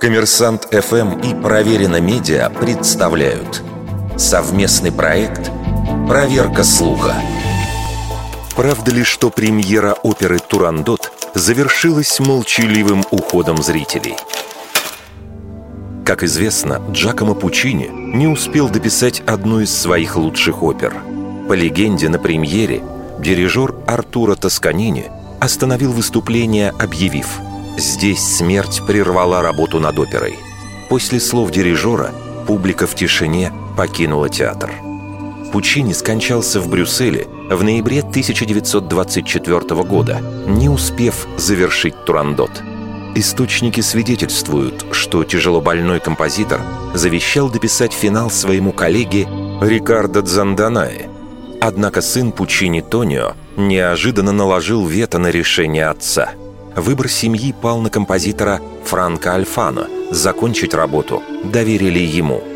Коммерсант ФМ и Проверено Медиа представляют совместный проект «Проверка слуха». Правда ли, что премьера оперы «Турандот» завершилась молчаливым уходом зрителей? Как известно, Джакомо Пучини не успел дописать одну из своих лучших опер. По легенде, на премьере дирижер Артура Тосканини остановил выступление, объявив «Здесь смерть прервала работу над оперой». После слов дирижера публика в тишине покинула театр. Пучини скончался в Брюсселе в ноябре 1924 года, не успев завершить Турандот. Источники свидетельствуют, что тяжелобольной композитор завещал дописать финал своему коллеге Рикардо Дзанданае. Однако сын Пучини Тонио неожиданно наложил вето на решение отца. Выбор семьи пал на композитора Франко Альфано. Закончить работу доверили ему –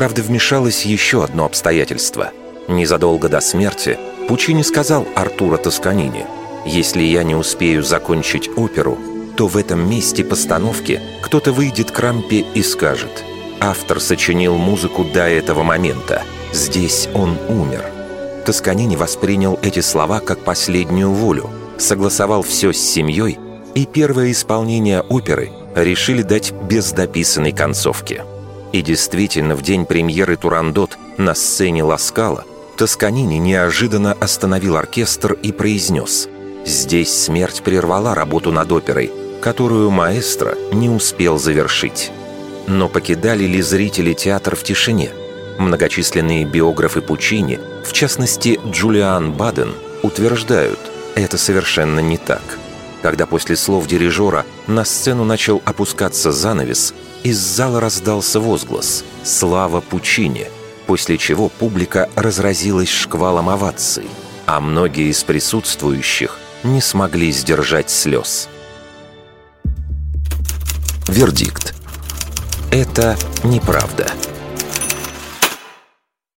Правда, вмешалось еще одно обстоятельство. Незадолго до смерти Пучини сказал Артура Тосканини, «Если я не успею закончить оперу, то в этом месте постановки кто-то выйдет к рампе и скажет, автор сочинил музыку до этого момента, здесь он умер». Тосканини воспринял эти слова как последнюю волю, согласовал все с семьей, и первое исполнение оперы решили дать без дописанной концовки – и действительно, в день премьеры «Турандот» на сцене Ласкала Тосканини неожиданно остановил оркестр и произнес «Здесь смерть прервала работу над оперой, которую маэстро не успел завершить». Но покидали ли зрители театр в тишине? Многочисленные биографы Пучини, в частности Джулиан Баден, утверждают, это совершенно не так. Когда после слов дирижера на сцену начал опускаться занавес, из зала раздался возглас «Слава Пучине!», после чего публика разразилась шквалом оваций, а многие из присутствующих не смогли сдержать слез. Вердикт. Это неправда.